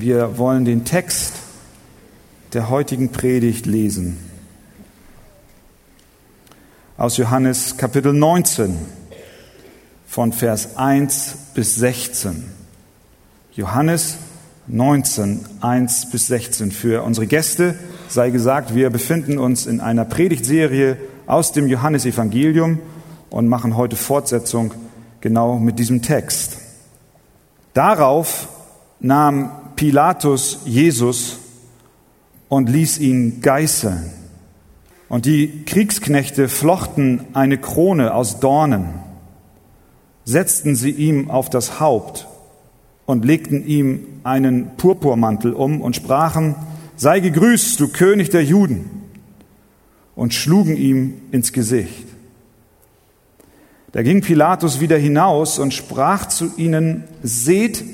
Wir wollen den Text der heutigen Predigt lesen. Aus Johannes Kapitel 19 von Vers 1 bis 16. Johannes 19, 1 bis 16. Für unsere Gäste sei gesagt, wir befinden uns in einer Predigtserie aus dem Johannesevangelium und machen heute Fortsetzung genau mit diesem Text. Darauf nahm Pilatus Jesus und ließ ihn geißeln. Und die Kriegsknechte flochten eine Krone aus Dornen, setzten sie ihm auf das Haupt und legten ihm einen Purpurmantel um und sprachen, sei gegrüßt, du König der Juden, und schlugen ihm ins Gesicht. Da ging Pilatus wieder hinaus und sprach zu ihnen, seht,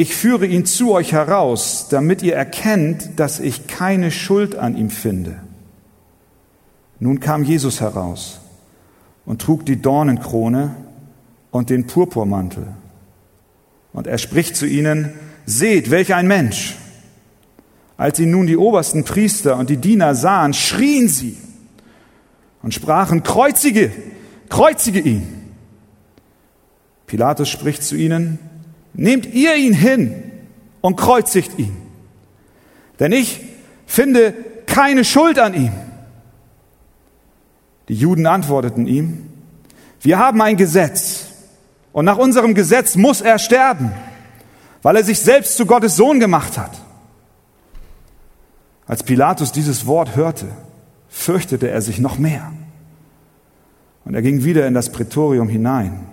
ich führe ihn zu euch heraus, damit ihr erkennt, dass ich keine Schuld an ihm finde. Nun kam Jesus heraus und trug die Dornenkrone und den Purpurmantel. Und er spricht zu ihnen, seht, welch ein Mensch. Als ihn nun die obersten Priester und die Diener sahen, schrien sie und sprachen, kreuzige, kreuzige ihn. Pilatus spricht zu ihnen, nehmt ihr ihn hin und kreuzigt ihn. Denn ich finde keine Schuld an ihm. Die Juden antworteten ihm, wir haben ein Gesetz und nach unserem Gesetz muss er sterben, weil er sich selbst zu Gottes Sohn gemacht hat. Als Pilatus dieses Wort hörte, fürchtete er sich noch mehr. Und er ging wieder in das Prätorium hinein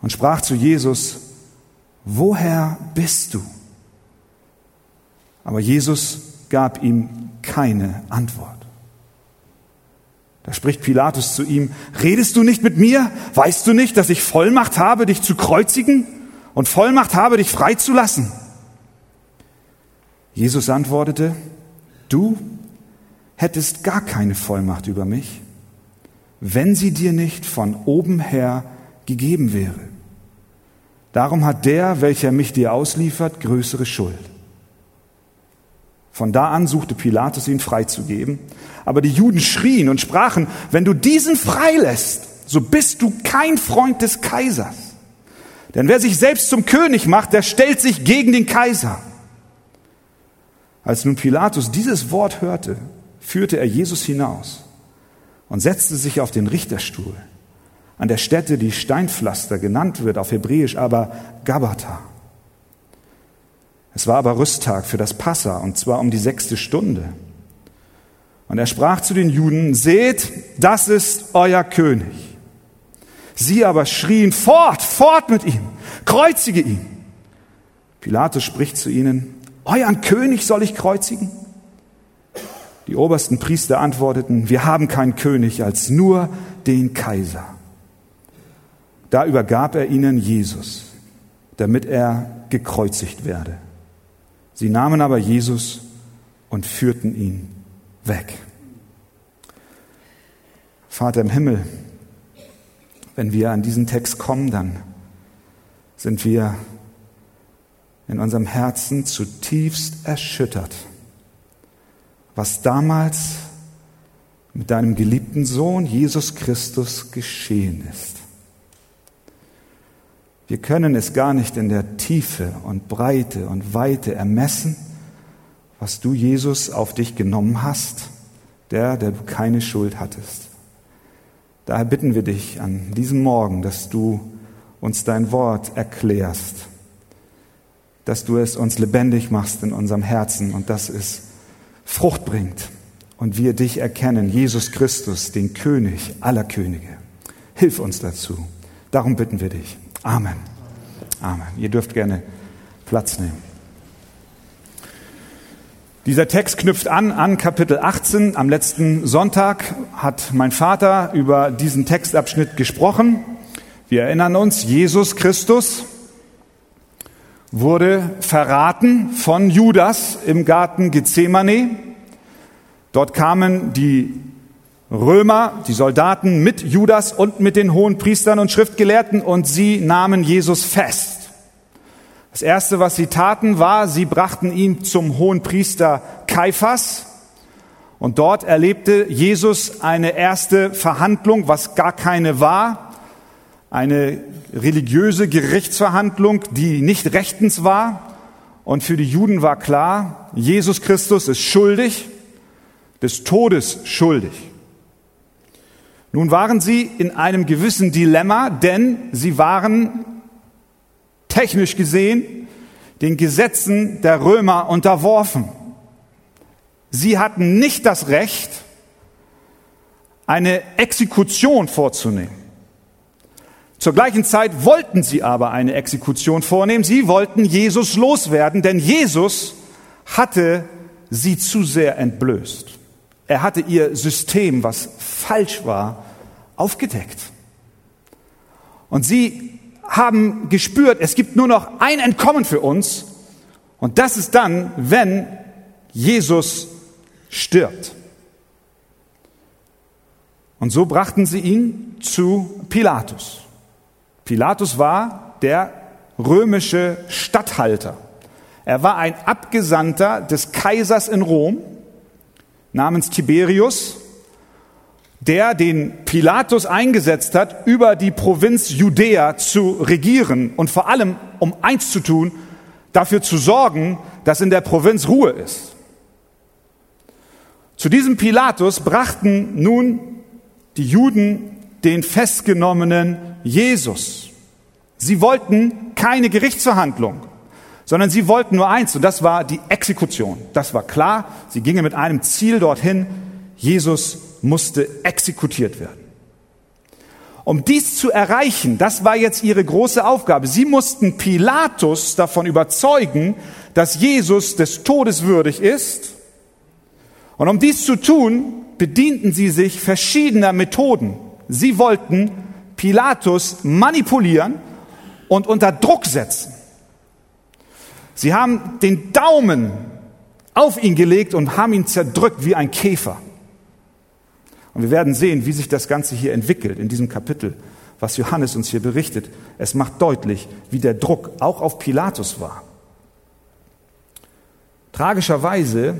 und sprach zu Jesus, woher bist du? Aber Jesus gab ihm keine Antwort. Da spricht Pilatus zu ihm, redest du nicht mit mir? Weißt du nicht, dass ich Vollmacht habe, dich zu kreuzigen und Vollmacht habe, dich freizulassen? Jesus antwortete, du hättest gar keine Vollmacht über mich, wenn sie dir nicht von oben her gegeben wäre. Darum hat der, welcher mich dir ausliefert, größere Schuld. Von da an suchte Pilatus ihn freizugeben, aber die Juden schrien und sprachen, wenn du diesen freilässt, so bist du kein Freund des Kaisers. Denn wer sich selbst zum König macht, der stellt sich gegen den Kaiser. Als nun Pilatus dieses Wort hörte, führte er Jesus hinaus und setzte sich auf den Richterstuhl an der Stätte, die Steinpflaster genannt wird, auf Hebräisch aber Gabata. Es war aber Rüsttag für das Passa, und zwar um die sechste Stunde. Und er sprach zu den Juden, seht, das ist euer König. Sie aber schrien, fort, fort mit ihm, kreuzige ihn. Pilatus spricht zu ihnen, euren König soll ich kreuzigen? Die obersten Priester antworteten, wir haben keinen König als nur den Kaiser. Da übergab er ihnen Jesus, damit er gekreuzigt werde. Sie nahmen aber Jesus und führten ihn weg. Vater im Himmel, wenn wir an diesen Text kommen, dann sind wir in unserem Herzen zutiefst erschüttert, was damals mit deinem geliebten Sohn Jesus Christus geschehen ist. Wir können es gar nicht in der Tiefe und Breite und Weite ermessen, was du, Jesus, auf dich genommen hast, der, der du keine Schuld hattest. Daher bitten wir dich an diesem Morgen, dass du uns dein Wort erklärst, dass du es uns lebendig machst in unserem Herzen und dass es Frucht bringt und wir dich erkennen, Jesus Christus, den König aller Könige. Hilf uns dazu. Darum bitten wir dich. Amen. Amen. Ihr dürft gerne Platz nehmen. Dieser Text knüpft an an Kapitel 18. Am letzten Sonntag hat mein Vater über diesen Textabschnitt gesprochen. Wir erinnern uns, Jesus Christus wurde verraten von Judas im Garten Gethsemane. Dort kamen die Römer, die Soldaten mit Judas und mit den hohen Priestern und Schriftgelehrten und sie nahmen Jesus fest. Das erste, was sie taten, war, sie brachten ihn zum hohen Priester Kaiphas. Und dort erlebte Jesus eine erste Verhandlung, was gar keine war. Eine religiöse Gerichtsverhandlung, die nicht rechtens war. Und für die Juden war klar, Jesus Christus ist schuldig, des Todes schuldig. Nun waren sie in einem gewissen Dilemma, denn sie waren technisch gesehen den Gesetzen der Römer unterworfen. Sie hatten nicht das Recht, eine Exekution vorzunehmen. Zur gleichen Zeit wollten sie aber eine Exekution vornehmen. Sie wollten Jesus loswerden, denn Jesus hatte sie zu sehr entblößt. Er hatte ihr System, was falsch war, aufgedeckt. Und sie haben gespürt, es gibt nur noch ein Entkommen für uns. Und das ist dann, wenn Jesus stirbt. Und so brachten sie ihn zu Pilatus. Pilatus war der römische Statthalter. Er war ein Abgesandter des Kaisers in Rom namens Tiberius der den Pilatus eingesetzt hat, über die Provinz Judäa zu regieren und vor allem, um eins zu tun, dafür zu sorgen, dass in der Provinz Ruhe ist. Zu diesem Pilatus brachten nun die Juden den festgenommenen Jesus. Sie wollten keine Gerichtsverhandlung, sondern sie wollten nur eins, und das war die Exekution. Das war klar. Sie gingen mit einem Ziel dorthin, Jesus musste exekutiert werden. Um dies zu erreichen, das war jetzt ihre große Aufgabe. Sie mussten Pilatus davon überzeugen, dass Jesus des Todes würdig ist. Und um dies zu tun, bedienten sie sich verschiedener Methoden. Sie wollten Pilatus manipulieren und unter Druck setzen. Sie haben den Daumen auf ihn gelegt und haben ihn zerdrückt wie ein Käfer. Und wir werden sehen, wie sich das Ganze hier entwickelt in diesem Kapitel, was Johannes uns hier berichtet. Es macht deutlich, wie der Druck auch auf Pilatus war. Tragischerweise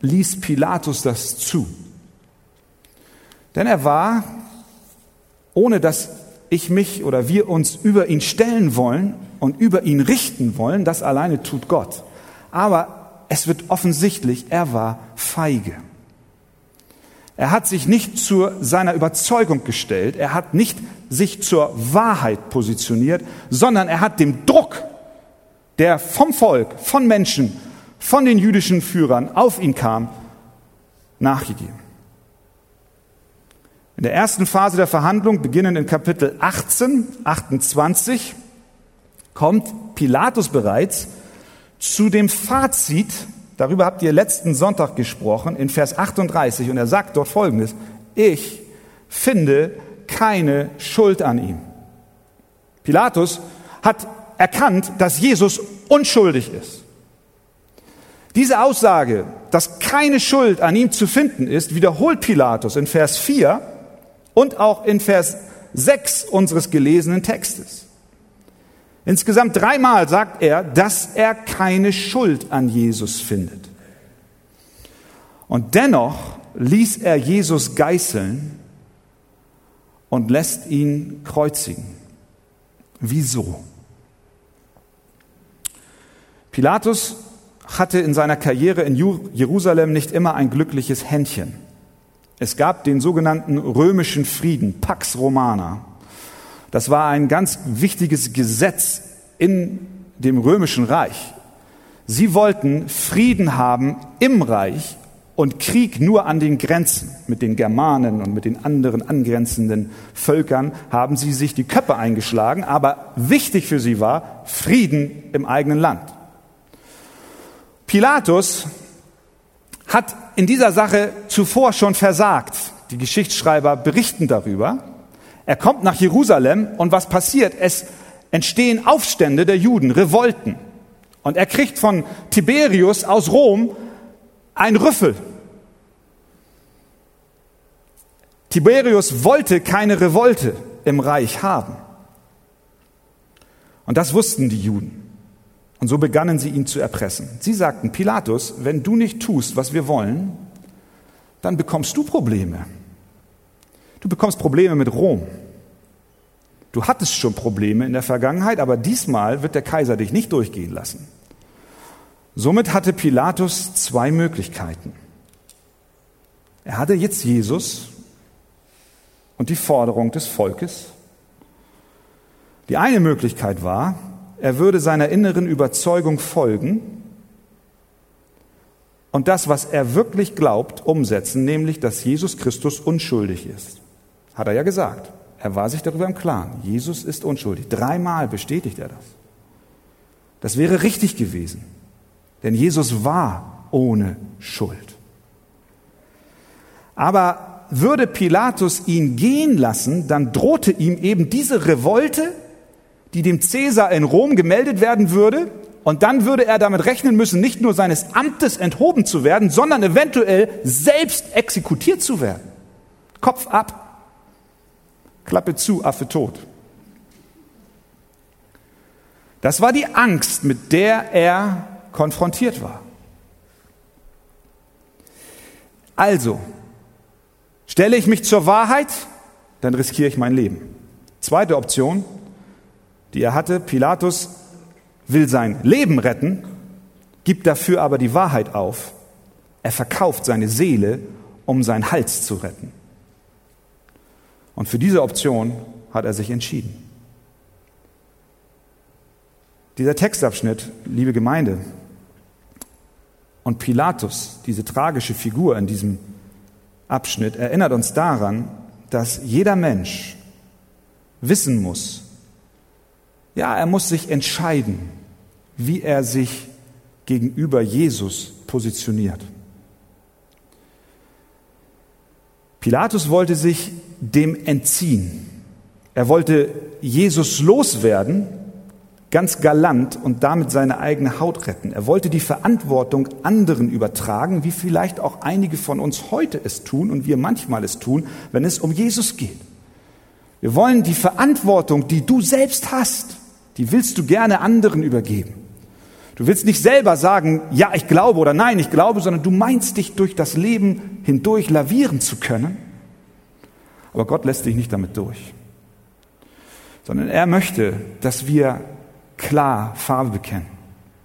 ließ Pilatus das zu. Denn er war, ohne dass ich mich oder wir uns über ihn stellen wollen und über ihn richten wollen, das alleine tut Gott. Aber es wird offensichtlich, er war feige. Er hat sich nicht zu seiner Überzeugung gestellt, er hat nicht sich zur Wahrheit positioniert, sondern er hat dem Druck, der vom Volk, von Menschen, von den jüdischen Führern auf ihn kam, nachgegeben. In der ersten Phase der Verhandlung, beginnend in Kapitel 18, 28, kommt Pilatus bereits zu dem Fazit Darüber habt ihr letzten Sonntag gesprochen in Vers 38 und er sagt dort Folgendes. Ich finde keine Schuld an ihm. Pilatus hat erkannt, dass Jesus unschuldig ist. Diese Aussage, dass keine Schuld an ihm zu finden ist, wiederholt Pilatus in Vers 4 und auch in Vers 6 unseres gelesenen Textes. Insgesamt dreimal sagt er, dass er keine Schuld an Jesus findet. Und dennoch ließ er Jesus geißeln und lässt ihn kreuzigen. Wieso? Pilatus hatte in seiner Karriere in Jerusalem nicht immer ein glückliches Händchen. Es gab den sogenannten römischen Frieden, Pax Romana. Das war ein ganz wichtiges Gesetz in dem römischen Reich. Sie wollten Frieden haben im Reich und Krieg nur an den Grenzen. Mit den Germanen und mit den anderen angrenzenden Völkern haben sie sich die Köpfe eingeschlagen, aber wichtig für sie war Frieden im eigenen Land. Pilatus hat in dieser Sache zuvor schon versagt. Die Geschichtsschreiber berichten darüber. Er kommt nach Jerusalem und was passiert? Es entstehen Aufstände der Juden, Revolten. Und er kriegt von Tiberius aus Rom ein Rüffel. Tiberius wollte keine Revolte im Reich haben. Und das wussten die Juden. Und so begannen sie ihn zu erpressen. Sie sagten, Pilatus, wenn du nicht tust, was wir wollen, dann bekommst du Probleme. Du bekommst Probleme mit Rom. Du hattest schon Probleme in der Vergangenheit, aber diesmal wird der Kaiser dich nicht durchgehen lassen. Somit hatte Pilatus zwei Möglichkeiten. Er hatte jetzt Jesus und die Forderung des Volkes. Die eine Möglichkeit war, er würde seiner inneren Überzeugung folgen und das, was er wirklich glaubt, umsetzen, nämlich, dass Jesus Christus unschuldig ist. Hat er ja gesagt. Er war sich darüber im Klaren. Jesus ist unschuldig. Dreimal bestätigt er das. Das wäre richtig gewesen. Denn Jesus war ohne Schuld. Aber würde Pilatus ihn gehen lassen, dann drohte ihm eben diese Revolte, die dem Cäsar in Rom gemeldet werden würde, und dann würde er damit rechnen müssen, nicht nur seines Amtes enthoben zu werden, sondern eventuell selbst exekutiert zu werden. Kopf ab, Klappe zu, Affe tot. Das war die Angst, mit der er konfrontiert war. Also, stelle ich mich zur Wahrheit, dann riskiere ich mein Leben. Zweite Option, die er hatte, Pilatus will sein Leben retten, gibt dafür aber die Wahrheit auf. Er verkauft seine Seele, um seinen Hals zu retten. Und für diese Option hat er sich entschieden. Dieser Textabschnitt, liebe Gemeinde, und Pilatus, diese tragische Figur in diesem Abschnitt, erinnert uns daran, dass jeder Mensch wissen muss, ja, er muss sich entscheiden, wie er sich gegenüber Jesus positioniert. Pilatus wollte sich dem entziehen. Er wollte Jesus loswerden, ganz galant und damit seine eigene Haut retten. Er wollte die Verantwortung anderen übertragen, wie vielleicht auch einige von uns heute es tun und wir manchmal es tun, wenn es um Jesus geht. Wir wollen die Verantwortung, die du selbst hast, die willst du gerne anderen übergeben. Du willst nicht selber sagen, ja, ich glaube oder nein, ich glaube, sondern du meinst dich durch das Leben hindurch lavieren zu können. Aber Gott lässt dich nicht damit durch, sondern er möchte, dass wir klar Farbe bekennen.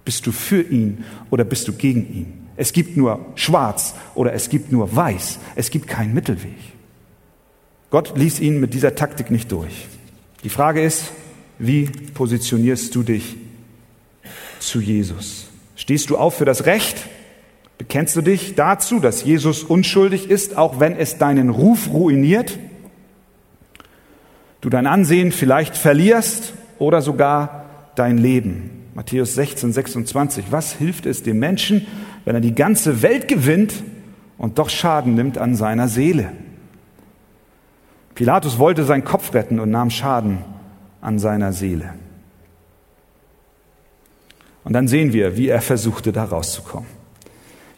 Bist du für ihn oder bist du gegen ihn? Es gibt nur schwarz oder es gibt nur weiß. Es gibt keinen Mittelweg. Gott ließ ihn mit dieser Taktik nicht durch. Die Frage ist, wie positionierst du dich zu Jesus? Stehst du auf für das Recht? Bekennst du dich dazu, dass Jesus unschuldig ist, auch wenn es deinen Ruf ruiniert? Du dein Ansehen vielleicht verlierst oder sogar dein Leben. Matthäus 16, 26. Was hilft es dem Menschen, wenn er die ganze Welt gewinnt und doch Schaden nimmt an seiner Seele? Pilatus wollte seinen Kopf retten und nahm Schaden an seiner Seele. Und dann sehen wir, wie er versuchte, da rauszukommen.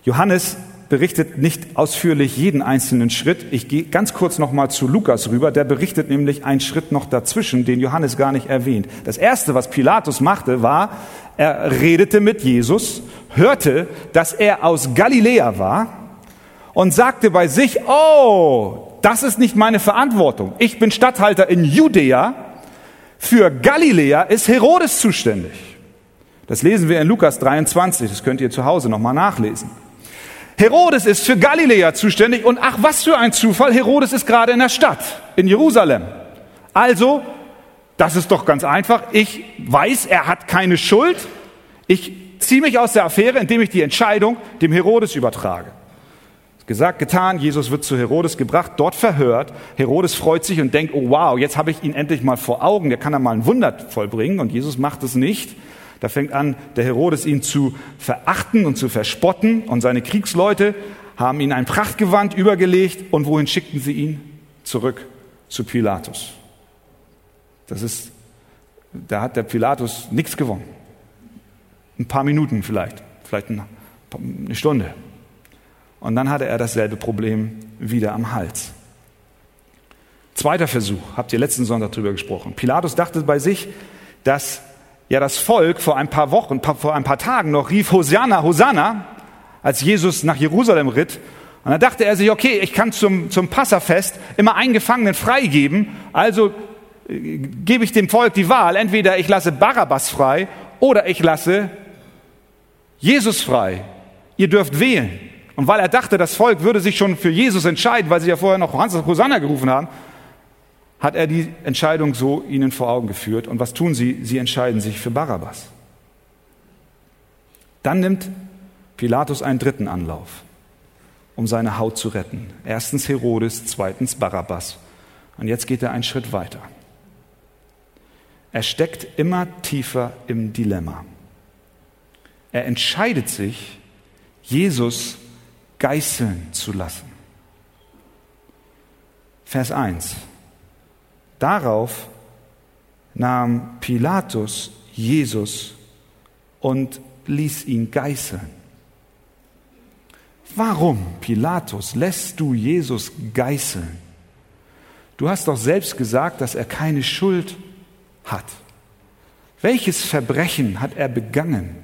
Johannes berichtet nicht ausführlich jeden einzelnen Schritt. Ich gehe ganz kurz noch mal zu Lukas rüber. Der berichtet nämlich einen Schritt noch dazwischen, den Johannes gar nicht erwähnt. Das erste, was Pilatus machte, war, er redete mit Jesus, hörte, dass er aus Galiläa war und sagte bei sich, oh, das ist nicht meine Verantwortung. Ich bin Statthalter in Judäa. Für Galiläa ist Herodes zuständig. Das lesen wir in Lukas 23, das könnt ihr zu Hause nochmal nachlesen. Herodes ist für Galiläa zuständig und ach, was für ein Zufall, Herodes ist gerade in der Stadt, in Jerusalem. Also, das ist doch ganz einfach. Ich weiß, er hat keine Schuld. Ich ziehe mich aus der Affäre, indem ich die Entscheidung dem Herodes übertrage. Gesagt, getan, Jesus wird zu Herodes gebracht, dort verhört. Herodes freut sich und denkt, oh wow, jetzt habe ich ihn endlich mal vor Augen, der kann da mal ein Wunder vollbringen und Jesus macht es nicht. Da fängt an, der Herodes ihn zu verachten und zu verspotten und seine Kriegsleute haben ihn ein Prachtgewand übergelegt und wohin schickten sie ihn? Zurück zu Pilatus. Das ist, da hat der Pilatus nichts gewonnen. Ein paar Minuten vielleicht, vielleicht eine Stunde. Und dann hatte er dasselbe Problem wieder am Hals. Zweiter Versuch, habt ihr letzten Sonntag darüber gesprochen. Pilatus dachte bei sich, dass ja das Volk vor ein paar Wochen, vor ein paar Tagen noch rief Hosanna, Hosanna, als Jesus nach Jerusalem ritt. Und da dachte er sich, okay, ich kann zum, zum Passafest immer einen Gefangenen freigeben, also äh, gebe ich dem Volk die Wahl, entweder ich lasse Barabbas frei oder ich lasse Jesus frei. Ihr dürft wählen. Und weil er dachte, das Volk würde sich schon für Jesus entscheiden, weil sie ja vorher noch Hosanna gerufen haben, hat er die Entscheidung so ihnen vor Augen geführt. Und was tun sie? Sie entscheiden sich für Barabbas. Dann nimmt Pilatus einen dritten Anlauf, um seine Haut zu retten. Erstens Herodes, zweitens Barabbas. Und jetzt geht er einen Schritt weiter. Er steckt immer tiefer im Dilemma. Er entscheidet sich, Jesus geißeln zu lassen. Vers 1. Darauf nahm Pilatus Jesus und ließ ihn geißeln. Warum, Pilatus, lässt du Jesus geißeln? Du hast doch selbst gesagt, dass er keine Schuld hat. Welches Verbrechen hat er begangen,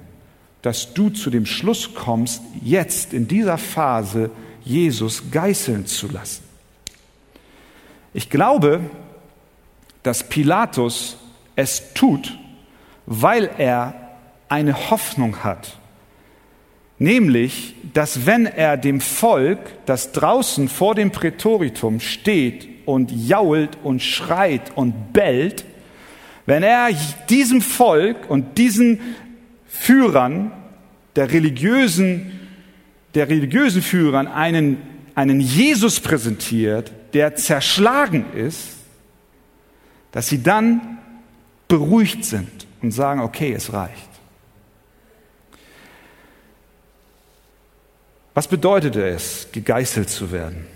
dass du zu dem Schluss kommst, jetzt in dieser Phase Jesus geißeln zu lassen? Ich glaube, dass Pilatus es tut, weil er eine Hoffnung hat. Nämlich, dass wenn er dem Volk, das draußen vor dem Prätoritum steht und jault und schreit und bellt, wenn er diesem Volk und diesen Führern der religiösen, der religiösen Führern einen, einen Jesus präsentiert, der zerschlagen ist, dass sie dann beruhigt sind und sagen, okay, es reicht. Was bedeutete es, gegeißelt zu werden?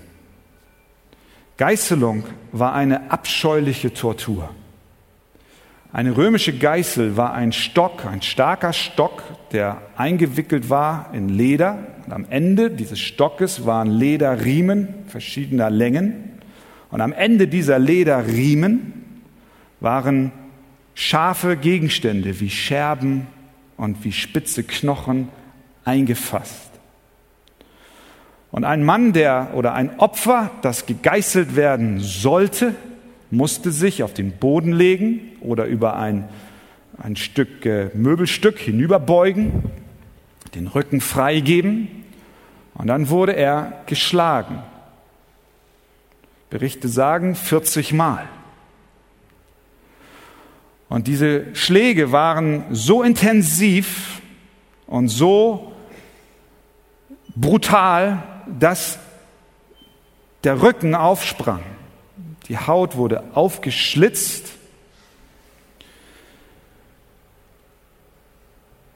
Geißelung war eine abscheuliche Tortur. Eine römische Geißel war ein Stock, ein starker Stock, der eingewickelt war in Leder. Und am Ende dieses Stockes waren Lederriemen verschiedener Längen. Und am Ende dieser Lederriemen waren scharfe Gegenstände wie Scherben und wie spitze Knochen eingefasst. Und ein Mann, der oder ein Opfer, das gegeißelt werden sollte, musste sich auf den Boden legen oder über ein, ein Stück äh, Möbelstück hinüberbeugen, den Rücken freigeben und dann wurde er geschlagen. Berichte sagen 40 Mal. Und diese Schläge waren so intensiv und so brutal, dass der Rücken aufsprang. Die Haut wurde aufgeschlitzt.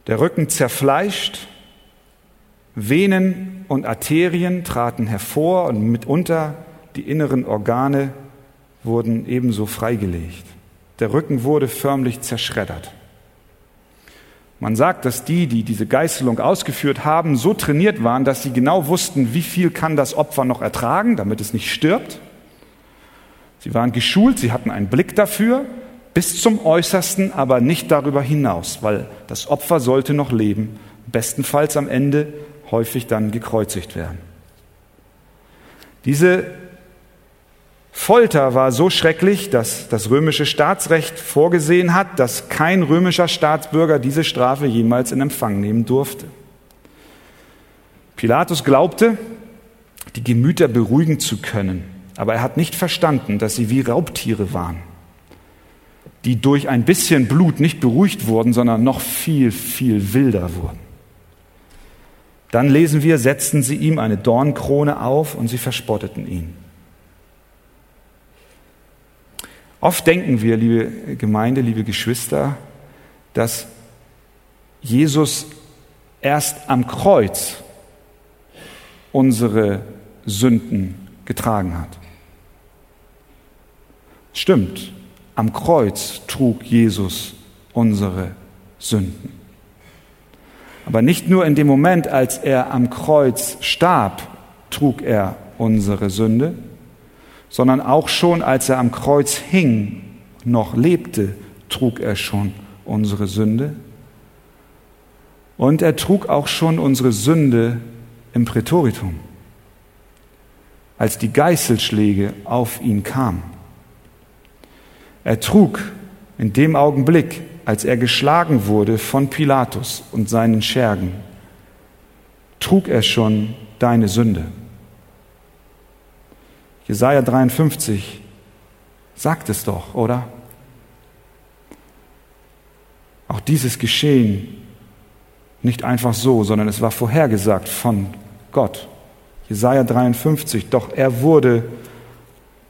Der Rücken zerfleischt. Venen und Arterien traten hervor und mitunter die inneren Organe wurden ebenso freigelegt. Der Rücken wurde förmlich zerschreddert. Man sagt, dass die, die diese Geißelung ausgeführt haben, so trainiert waren, dass sie genau wussten, wie viel kann das Opfer noch ertragen, damit es nicht stirbt. Sie waren geschult, sie hatten einen Blick dafür, bis zum Äußersten, aber nicht darüber hinaus, weil das Opfer sollte noch leben, bestenfalls am Ende häufig dann gekreuzigt werden. Diese Folter war so schrecklich, dass das römische Staatsrecht vorgesehen hat, dass kein römischer Staatsbürger diese Strafe jemals in Empfang nehmen durfte. Pilatus glaubte, die Gemüter beruhigen zu können, aber er hat nicht verstanden, dass sie wie Raubtiere waren, die durch ein bisschen Blut nicht beruhigt wurden, sondern noch viel, viel wilder wurden. Dann lesen wir, setzten sie ihm eine Dornkrone auf und sie verspotteten ihn. Oft denken wir, liebe Gemeinde, liebe Geschwister, dass Jesus erst am Kreuz unsere Sünden getragen hat. Stimmt, am Kreuz trug Jesus unsere Sünden. Aber nicht nur in dem Moment, als er am Kreuz starb, trug er unsere Sünde, sondern auch schon als er am Kreuz hing, noch lebte, trug er schon unsere Sünde und er trug auch schon unsere Sünde im Prätoritum, als die Geißelschläge auf ihn kamen. Er trug in dem Augenblick, als er geschlagen wurde von Pilatus und seinen Schergen, trug er schon deine Sünde. Jesaja 53 sagt es doch, oder? Auch dieses Geschehen nicht einfach so, sondern es war vorhergesagt von Gott. Jesaja 53, doch er wurde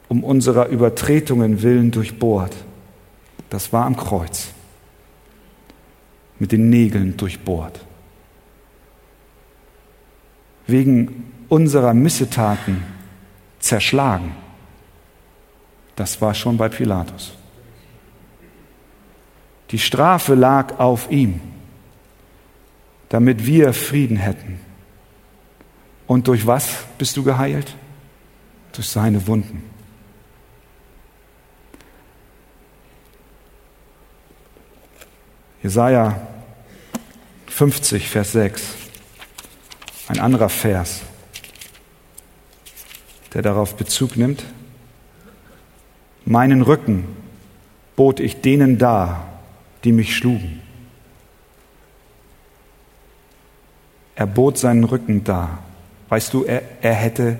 um unserer Übertretungen willen durchbohrt. Das war am Kreuz. Mit den Nägeln durchbohrt. Wegen unserer Missetaten zerschlagen. Das war schon bei Pilatus. Die Strafe lag auf ihm, damit wir Frieden hätten. Und durch was bist du geheilt? Durch seine Wunden. Jesaja 50, Vers 6. Ein anderer Vers, der darauf Bezug nimmt. Meinen Rücken bot ich denen dar, die mich schlugen. Er bot seinen Rücken dar. Weißt du, er, er, hätte,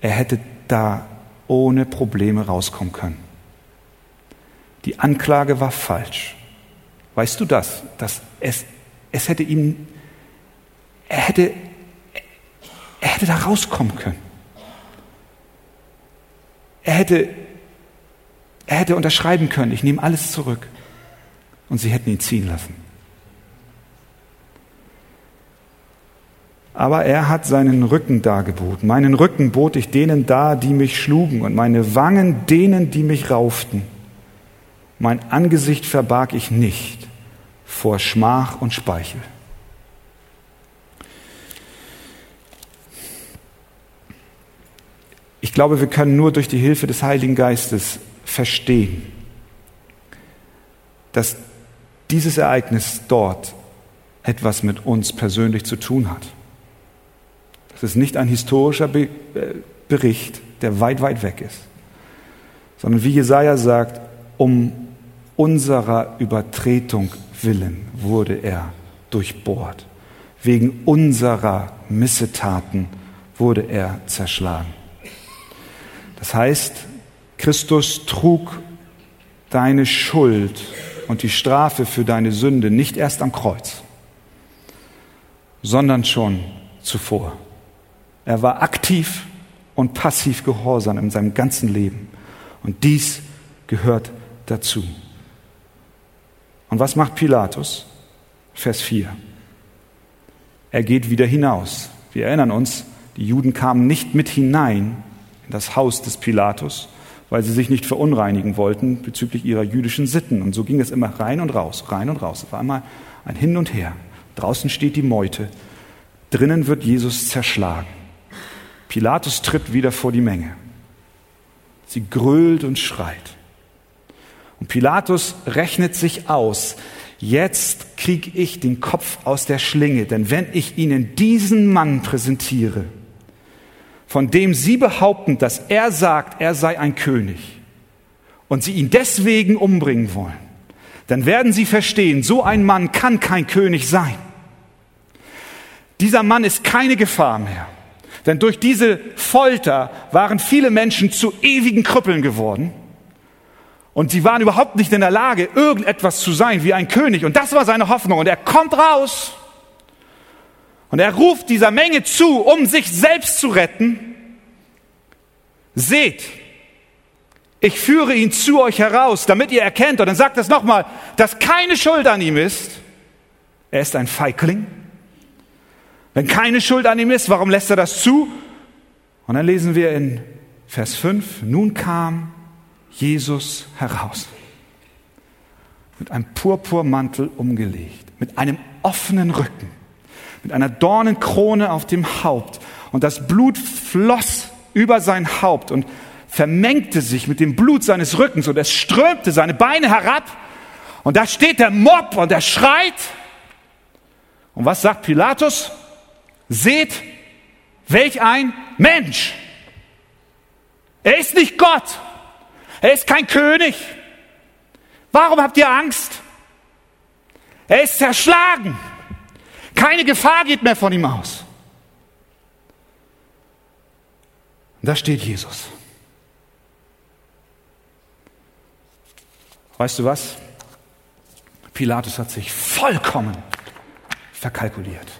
er hätte da ohne Probleme rauskommen können. Die Anklage war falsch. Weißt du das? Dass es, es hätte ihm, er hätte, er hätte da rauskommen können. Er hätte, er hätte unterschreiben können, ich nehme alles zurück. Und sie hätten ihn ziehen lassen. Aber er hat seinen Rücken dargeboten. Meinen Rücken bot ich denen dar, die mich schlugen, und meine Wangen denen, die mich rauften. Mein Angesicht verbarg ich nicht vor Schmach und Speichel. Ich glaube, wir können nur durch die Hilfe des Heiligen Geistes verstehen, dass dieses Ereignis dort etwas mit uns persönlich zu tun hat. Das ist nicht ein historischer äh, Bericht, der weit, weit weg ist, sondern wie Jesaja sagt, um unserer Übertretung willen wurde er durchbohrt. Wegen unserer Missetaten wurde er zerschlagen. Das heißt, Christus trug deine Schuld und die Strafe für deine Sünde nicht erst am Kreuz, sondern schon zuvor. Er war aktiv und passiv gehorsam in seinem ganzen Leben. Und dies gehört dazu. Und was macht Pilatus? Vers 4. Er geht wieder hinaus. Wir erinnern uns, die Juden kamen nicht mit hinein in das Haus des Pilatus, weil sie sich nicht verunreinigen wollten bezüglich ihrer jüdischen Sitten. Und so ging es immer rein und raus, rein und raus. Es war einmal ein Hin und Her. Draußen steht die Meute, drinnen wird Jesus zerschlagen. Pilatus tritt wieder vor die Menge. Sie grölt und schreit. Und Pilatus rechnet sich aus, jetzt krieg ich den Kopf aus der Schlinge, denn wenn ich ihnen diesen Mann präsentiere, von dem sie behaupten, dass er sagt, er sei ein König, und sie ihn deswegen umbringen wollen, dann werden sie verstehen, so ein Mann kann kein König sein. Dieser Mann ist keine Gefahr mehr. Denn durch diese Folter waren viele Menschen zu ewigen Krüppeln geworden. Und sie waren überhaupt nicht in der Lage, irgendetwas zu sein wie ein König. Und das war seine Hoffnung. Und er kommt raus. Und er ruft dieser Menge zu, um sich selbst zu retten. Seht, ich führe ihn zu euch heraus, damit ihr erkennt, und dann sagt es nochmal, dass keine Schuld an ihm ist. Er ist ein Feigling. Wenn keine Schuld an ihm ist, warum lässt er das zu? Und dann lesen wir in Vers 5, nun kam Jesus heraus. Mit einem Purpurmantel umgelegt, mit einem offenen Rücken, mit einer Dornenkrone auf dem Haupt. Und das Blut floss über sein Haupt und vermengte sich mit dem Blut seines Rückens und es strömte seine Beine herab Und da steht der Mob und er schreit. Und was sagt Pilatus? Seht, welch ein Mensch. Er ist nicht Gott. Er ist kein König. Warum habt ihr Angst? Er ist zerschlagen. Keine Gefahr geht mehr von ihm aus. Da steht Jesus. Weißt du was? Pilatus hat sich vollkommen verkalkuliert.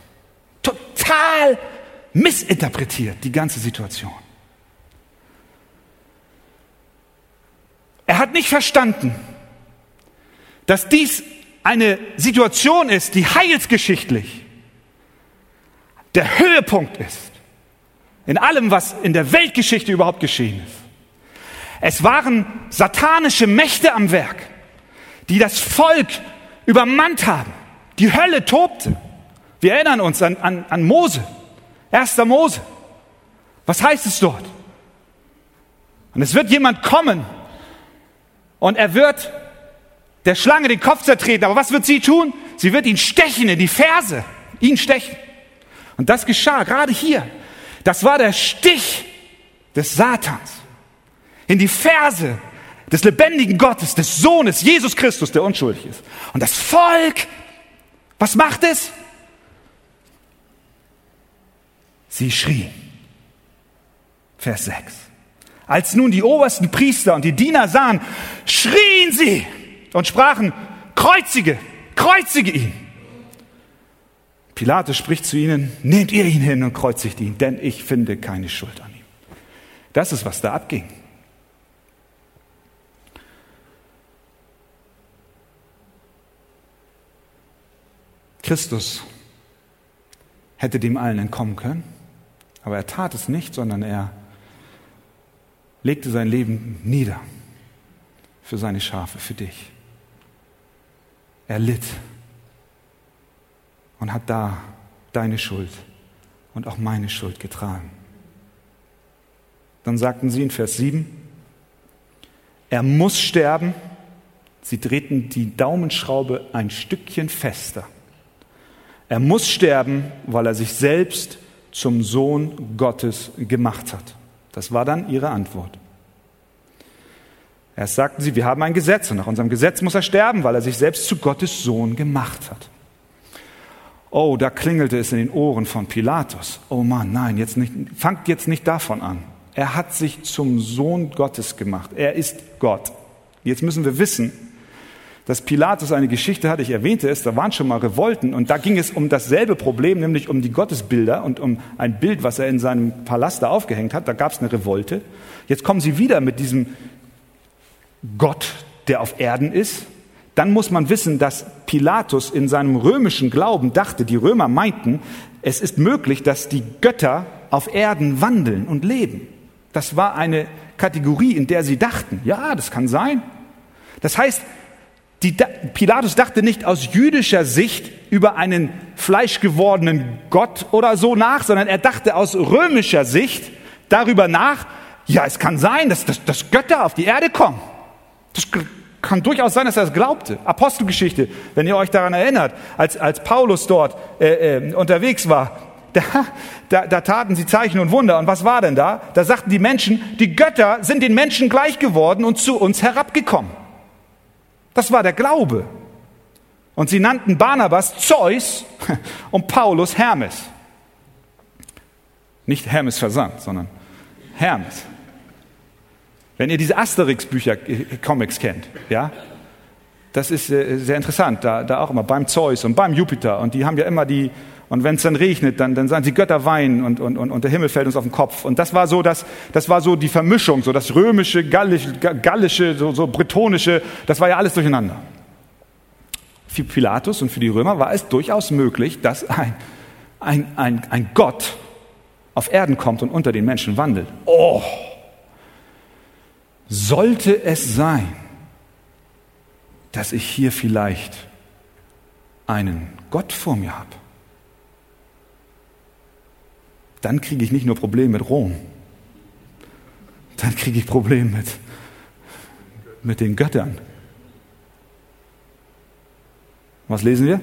Total missinterpretiert die ganze Situation. Hat nicht verstanden, dass dies eine Situation ist, die heilsgeschichtlich der Höhepunkt ist in allem, was in der Weltgeschichte überhaupt geschehen ist. Es waren satanische Mächte am Werk, die das Volk übermannt haben. Die Hölle tobte. Wir erinnern uns an, an, an Mose, erster Mose. Was heißt es dort? Und es wird jemand kommen und er wird der Schlange den Kopf zertreten. Aber was wird sie tun? Sie wird ihn stechen in die Ferse, ihn stechen. Und das geschah gerade hier. Das war der Stich des Satans in die Ferse des lebendigen Gottes, des Sohnes Jesus Christus, der unschuldig ist. Und das Volk, was macht es? Sie schrien. Vers 6. Als nun die obersten Priester und die Diener sahen, schrien sie und sprachen, kreuzige, kreuzige ihn. Pilatus spricht zu ihnen, nehmt ihr ihn hin und kreuzigt ihn, denn ich finde keine Schuld an ihm. Das ist, was da abging. Christus hätte dem allen entkommen können, aber er tat es nicht, sondern er legte sein Leben nieder für seine Schafe, für dich. Er litt und hat da deine Schuld und auch meine Schuld getragen. Dann sagten sie in Vers 7, er muss sterben. Sie drehten die Daumenschraube ein Stückchen fester. Er muss sterben, weil er sich selbst zum Sohn Gottes gemacht hat. Das war dann ihre Antwort. Erst sagten sie, wir haben ein Gesetz und nach unserem Gesetz muss er sterben, weil er sich selbst zu Gottes Sohn gemacht hat. Oh, da klingelte es in den Ohren von Pilatus. Oh Mann, nein, jetzt nicht, fangt jetzt nicht davon an. Er hat sich zum Sohn Gottes gemacht. Er ist Gott. Jetzt müssen wir wissen, dass Pilatus eine Geschichte hat, ich erwähnte es, da waren schon mal Revolten und da ging es um dasselbe Problem, nämlich um die Gottesbilder und um ein Bild, was er in seinem Palast da aufgehängt hat. Da gab es eine Revolte. Jetzt kommen sie wieder mit diesem Gott, der auf Erden ist, dann muss man wissen, dass Pilatus in seinem römischen Glauben dachte, die Römer meinten, es ist möglich, dass die Götter auf Erden wandeln und leben. Das war eine Kategorie, in der sie dachten, ja, das kann sein. Das heißt, die, Pilatus dachte nicht aus jüdischer Sicht über einen fleischgewordenen Gott oder so nach, sondern er dachte aus römischer Sicht darüber nach, ja, es kann sein, dass, dass, dass Götter auf die Erde kommen. Das kann durchaus sein, dass er es glaubte. Apostelgeschichte, wenn ihr euch daran erinnert, als, als Paulus dort äh, äh, unterwegs war, da, da, da taten sie Zeichen und Wunder. Und was war denn da? Da sagten die Menschen, die Götter sind den Menschen gleich geworden und zu uns herabgekommen. Das war der Glaube. Und sie nannten Barnabas Zeus und Paulus Hermes. Nicht Hermes Versand, sondern Hermes. Wenn ihr diese Asterix-Bücher, äh, Comics kennt, ja, das ist äh, sehr interessant, da, da auch immer beim Zeus und beim Jupiter und die haben ja immer die, und wenn es dann regnet, dann, dann sagen sie Götter weinen und, und, und, und der Himmel fällt uns auf den Kopf. Und das war so, das, das war so die Vermischung, so das römische, gallische, gallische so, so bretonische, das war ja alles durcheinander. Für Pilatus und für die Römer war es durchaus möglich, dass ein, ein, ein, ein Gott auf Erden kommt und unter den Menschen wandelt. Oh! Sollte es sein, dass ich hier vielleicht einen Gott vor mir habe, dann kriege ich nicht nur Probleme mit Rom, dann kriege ich Probleme mit, mit den Göttern. Was lesen wir?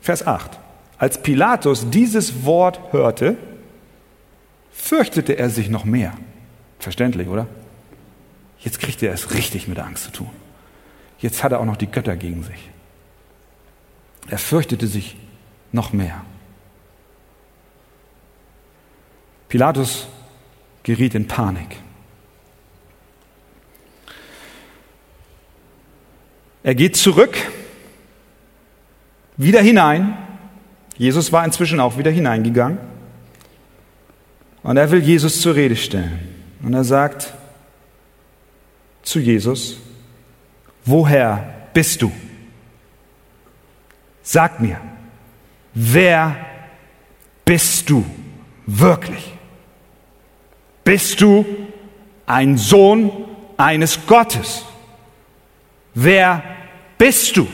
Vers 8. Als Pilatus dieses Wort hörte, fürchtete er sich noch mehr. Verständlich, oder? Jetzt kriegt er es richtig mit Angst zu tun. Jetzt hat er auch noch die Götter gegen sich. Er fürchtete sich noch mehr. Pilatus geriet in Panik. Er geht zurück, wieder hinein. Jesus war inzwischen auch wieder hineingegangen. Und er will Jesus zur Rede stellen. Und er sagt zu Jesus, woher bist du? Sag mir, wer bist du wirklich? Bist du ein Sohn eines Gottes? Wer bist du?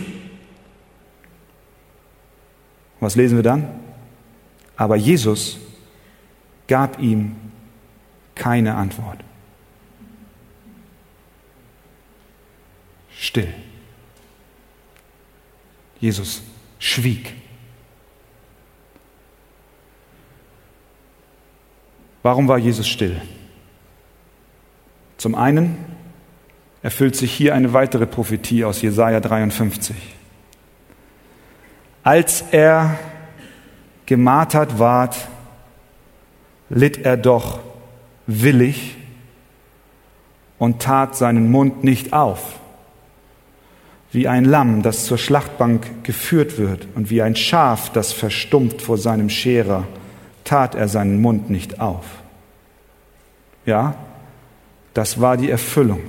Was lesen wir dann? Aber Jesus gab ihm keine Antwort. Still. Jesus schwieg. Warum war Jesus still? Zum einen erfüllt sich hier eine weitere Prophetie aus Jesaja 53. Als er gemartert ward, litt er doch willig und tat seinen Mund nicht auf, wie ein Lamm, das zur Schlachtbank geführt wird, und wie ein Schaf, das verstummt vor seinem Scherer, tat er seinen Mund nicht auf. Ja, das war die Erfüllung.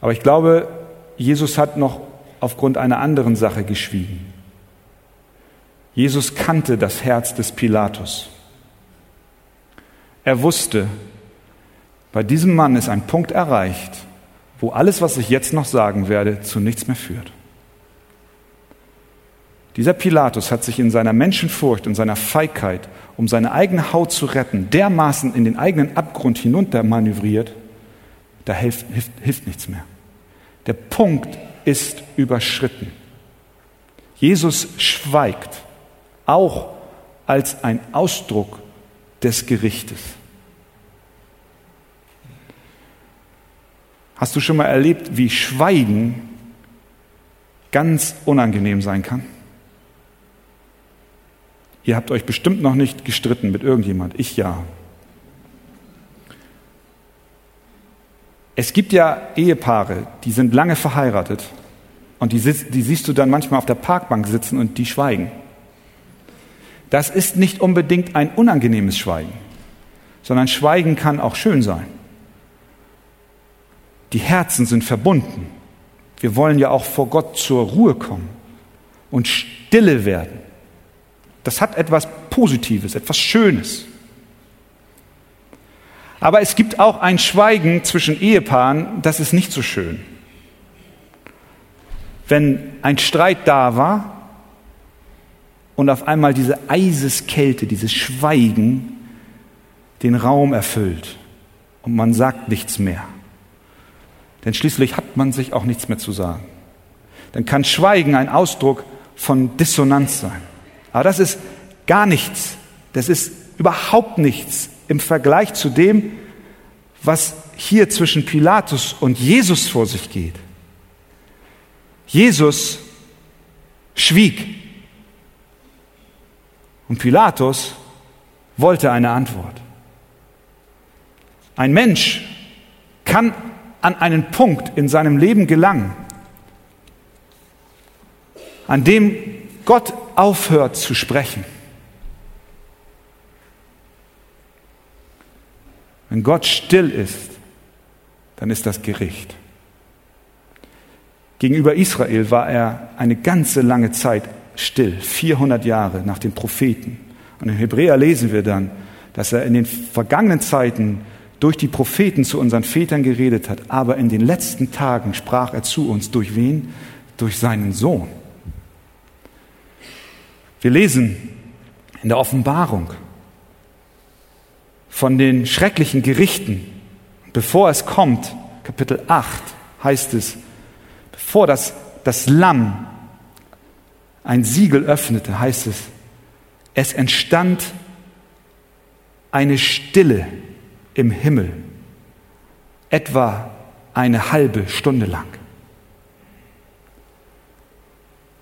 Aber ich glaube, Jesus hat noch aufgrund einer anderen Sache geschwiegen. Jesus kannte das Herz des Pilatus. Er wusste, bei diesem Mann ist ein Punkt erreicht, wo alles, was ich jetzt noch sagen werde, zu nichts mehr führt. Dieser Pilatus hat sich in seiner Menschenfurcht und seiner Feigheit, um seine eigene Haut zu retten, dermaßen in den eigenen Abgrund hinunter manövriert, da hilft, hilft, hilft nichts mehr. Der Punkt ist überschritten. Jesus schweigt, auch als ein Ausdruck des Gerichtes. Hast du schon mal erlebt, wie Schweigen ganz unangenehm sein kann? Ihr habt euch bestimmt noch nicht gestritten mit irgendjemand. Ich ja. Es gibt ja Ehepaare, die sind lange verheiratet und die, die siehst du dann manchmal auf der Parkbank sitzen und die schweigen. Das ist nicht unbedingt ein unangenehmes Schweigen, sondern Schweigen kann auch schön sein. Die Herzen sind verbunden. Wir wollen ja auch vor Gott zur Ruhe kommen und stille werden. Das hat etwas Positives, etwas Schönes. Aber es gibt auch ein Schweigen zwischen Ehepaaren, das ist nicht so schön. Wenn ein Streit da war und auf einmal diese Eiseskälte, dieses Schweigen den Raum erfüllt und man sagt nichts mehr. Denn schließlich hat man sich auch nichts mehr zu sagen. Dann kann Schweigen ein Ausdruck von Dissonanz sein. Aber das ist gar nichts. Das ist überhaupt nichts im Vergleich zu dem, was hier zwischen Pilatus und Jesus vor sich geht. Jesus schwieg und Pilatus wollte eine Antwort. Ein Mensch kann an einen Punkt in seinem Leben gelangen, an dem Gott aufhört zu sprechen. Wenn Gott still ist, dann ist das Gericht. Gegenüber Israel war er eine ganze lange Zeit still, 400 Jahre nach den Propheten. Und in Hebräer lesen wir dann, dass er in den vergangenen Zeiten durch die Propheten zu unseren Vätern geredet hat, aber in den letzten Tagen sprach er zu uns. Durch wen? Durch seinen Sohn. Wir lesen in der Offenbarung von den schrecklichen Gerichten. Bevor es kommt, Kapitel 8 heißt es, bevor das, das Lamm ein Siegel öffnete, heißt es, es entstand eine Stille im Himmel, etwa eine halbe Stunde lang.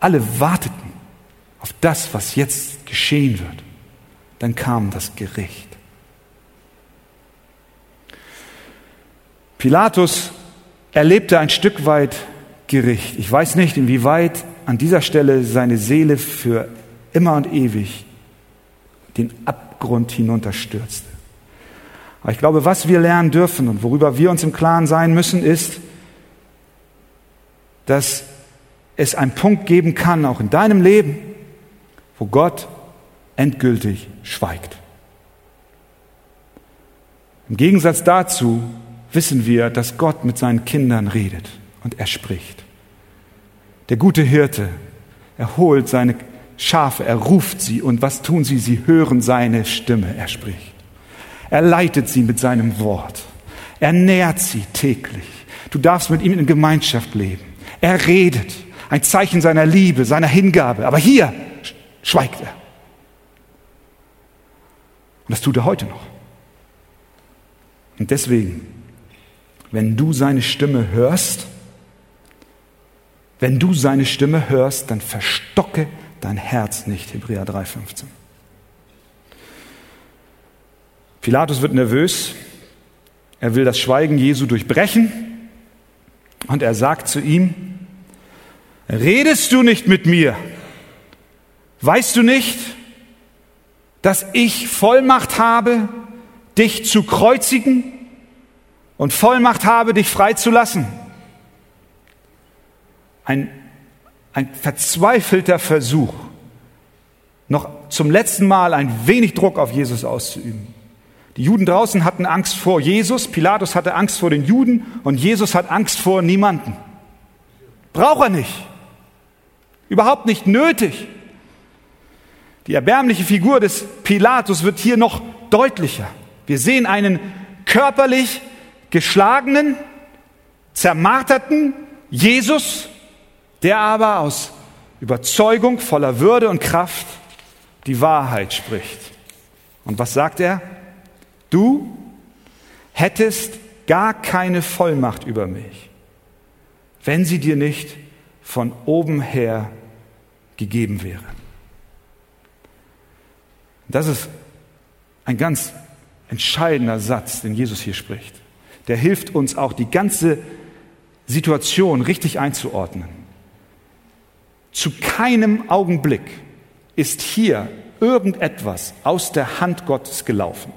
Alle warteten auf das, was jetzt geschehen wird. Dann kam das Gericht. Pilatus erlebte ein Stück weit Gericht. Ich weiß nicht, inwieweit an dieser Stelle seine Seele für immer und ewig den Abgrund hinunterstürzte. Aber ich glaube, was wir lernen dürfen und worüber wir uns im Klaren sein müssen, ist, dass es einen Punkt geben kann, auch in deinem Leben, wo Gott endgültig schweigt. Im Gegensatz dazu wissen wir, dass Gott mit seinen Kindern redet und er spricht. Der gute Hirte erholt seine Schafe, er ruft sie und was tun sie? Sie hören seine Stimme, er spricht. Er leitet sie mit seinem Wort. Er nährt sie täglich. Du darfst mit ihm in Gemeinschaft leben. Er redet. Ein Zeichen seiner Liebe, seiner Hingabe. Aber hier schweigt er. Und das tut er heute noch. Und deswegen, wenn du seine Stimme hörst, wenn du seine Stimme hörst, dann verstocke dein Herz nicht. Hebräer 3,15. Pilatus wird nervös. Er will das Schweigen Jesu durchbrechen. Und er sagt zu ihm, redest du nicht mit mir? Weißt du nicht, dass ich Vollmacht habe, dich zu kreuzigen und Vollmacht habe, dich freizulassen? Ein, ein verzweifelter Versuch, noch zum letzten Mal ein wenig Druck auf Jesus auszuüben. Die Juden draußen hatten Angst vor Jesus, Pilatus hatte Angst vor den Juden und Jesus hat Angst vor niemanden. Braucht er nicht. Überhaupt nicht nötig. Die erbärmliche Figur des Pilatus wird hier noch deutlicher. Wir sehen einen körperlich geschlagenen, zermarterten Jesus, der aber aus Überzeugung voller Würde und Kraft die Wahrheit spricht. Und was sagt er? Du hättest gar keine Vollmacht über mich, wenn sie dir nicht von oben her gegeben wäre. Das ist ein ganz entscheidender Satz, den Jesus hier spricht. Der hilft uns auch, die ganze Situation richtig einzuordnen. Zu keinem Augenblick ist hier irgendetwas aus der Hand Gottes gelaufen.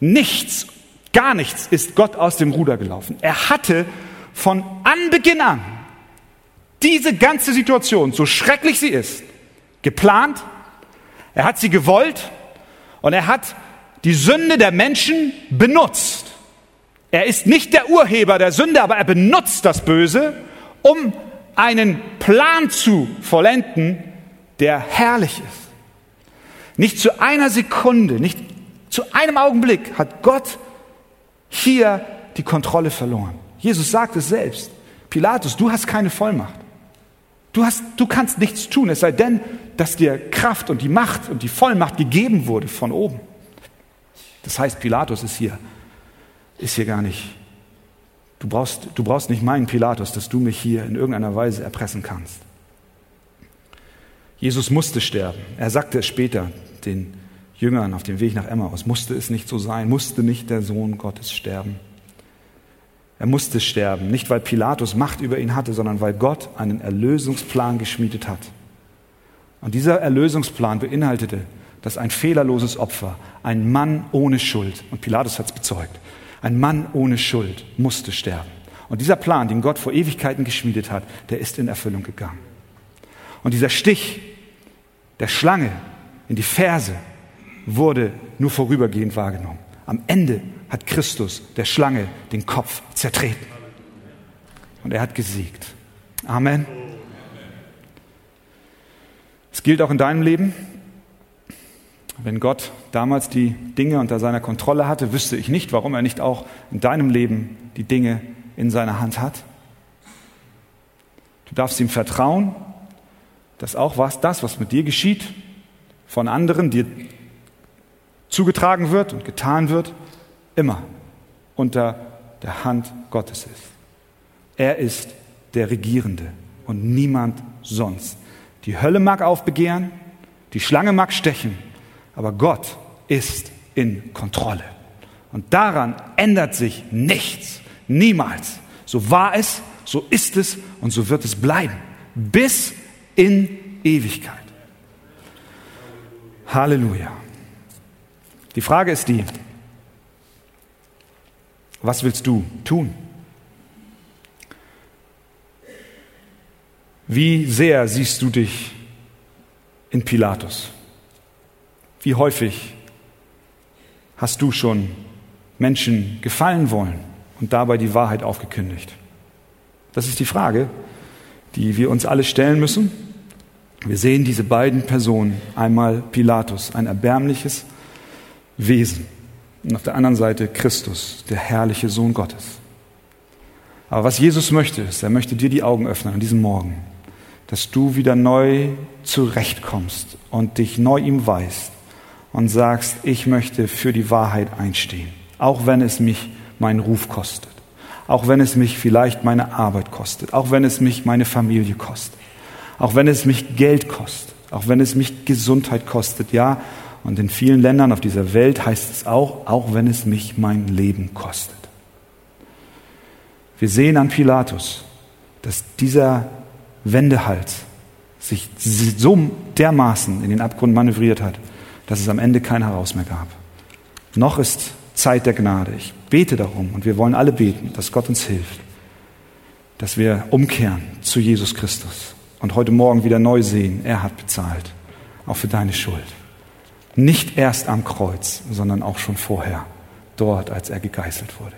Nichts, gar nichts ist Gott aus dem Ruder gelaufen. Er hatte von Anbeginn an diese ganze Situation, so schrecklich sie ist, geplant. Er hat sie gewollt und er hat die Sünde der Menschen benutzt. Er ist nicht der Urheber der Sünde, aber er benutzt das Böse, um einen Plan zu vollenden, der herrlich ist. Nicht zu einer Sekunde, nicht zu einem Augenblick hat Gott hier die Kontrolle verloren. Jesus sagt es selbst. Pilatus, du hast keine Vollmacht. Du, hast, du kannst nichts tun, es sei denn, dass dir Kraft und die Macht und die Vollmacht gegeben wurde von oben. Das heißt, Pilatus ist hier, ist hier gar nicht. Du brauchst, du brauchst nicht meinen Pilatus, dass du mich hier in irgendeiner Weise erpressen kannst. Jesus musste sterben. Er sagte es später den Jüngern auf dem Weg nach Emmaus. Musste es nicht so sein? Musste nicht der Sohn Gottes sterben? Er musste sterben, nicht weil Pilatus Macht über ihn hatte, sondern weil Gott einen Erlösungsplan geschmiedet hat. Und dieser Erlösungsplan beinhaltete, dass ein fehlerloses Opfer, ein Mann ohne Schuld, und Pilatus hat es bezeugt, ein Mann ohne Schuld musste sterben. Und dieser Plan, den Gott vor Ewigkeiten geschmiedet hat, der ist in Erfüllung gegangen. Und dieser Stich der Schlange in die Ferse wurde nur vorübergehend wahrgenommen. Am Ende hat Christus der Schlange den Kopf zertreten. Und er hat gesiegt. Amen. Es gilt auch in deinem Leben. Wenn Gott damals die Dinge unter seiner Kontrolle hatte, wüsste ich nicht, warum er nicht auch in deinem Leben die Dinge in seiner Hand hat. Du darfst ihm vertrauen dass auch was, das, was mit dir geschieht, von anderen dir zugetragen wird und getan wird, immer unter der Hand Gottes ist. Er ist der Regierende und niemand sonst. Die Hölle mag aufbegehren, die Schlange mag stechen, aber Gott ist in Kontrolle. Und daran ändert sich nichts, niemals. So war es, so ist es und so wird es bleiben, bis in Ewigkeit. Halleluja. Die Frage ist die, was willst du tun? Wie sehr siehst du dich in Pilatus? Wie häufig hast du schon Menschen gefallen wollen und dabei die Wahrheit aufgekündigt? Das ist die Frage, die wir uns alle stellen müssen. Wir sehen diese beiden Personen, einmal Pilatus, ein erbärmliches Wesen, und auf der anderen Seite Christus, der herrliche Sohn Gottes. Aber was Jesus möchte, ist, er möchte dir die Augen öffnen an diesem Morgen, dass du wieder neu zurechtkommst und dich neu ihm weißt und sagst, ich möchte für die Wahrheit einstehen, auch wenn es mich meinen Ruf kostet, auch wenn es mich vielleicht meine Arbeit kostet, auch wenn es mich meine Familie kostet, auch wenn es mich Geld kostet, auch wenn es mich Gesundheit kostet, ja, und in vielen Ländern auf dieser Welt heißt es auch, auch wenn es mich mein Leben kostet. Wir sehen an Pilatus, dass dieser Wendehals sich so dermaßen in den Abgrund manövriert hat, dass es am Ende kein Heraus mehr gab. Noch ist Zeit der Gnade. Ich bete darum und wir wollen alle beten, dass Gott uns hilft, dass wir umkehren zu Jesus Christus und heute Morgen wieder neu sehen, er hat bezahlt, auch für deine Schuld. Nicht erst am Kreuz, sondern auch schon vorher, dort, als er gegeißelt wurde.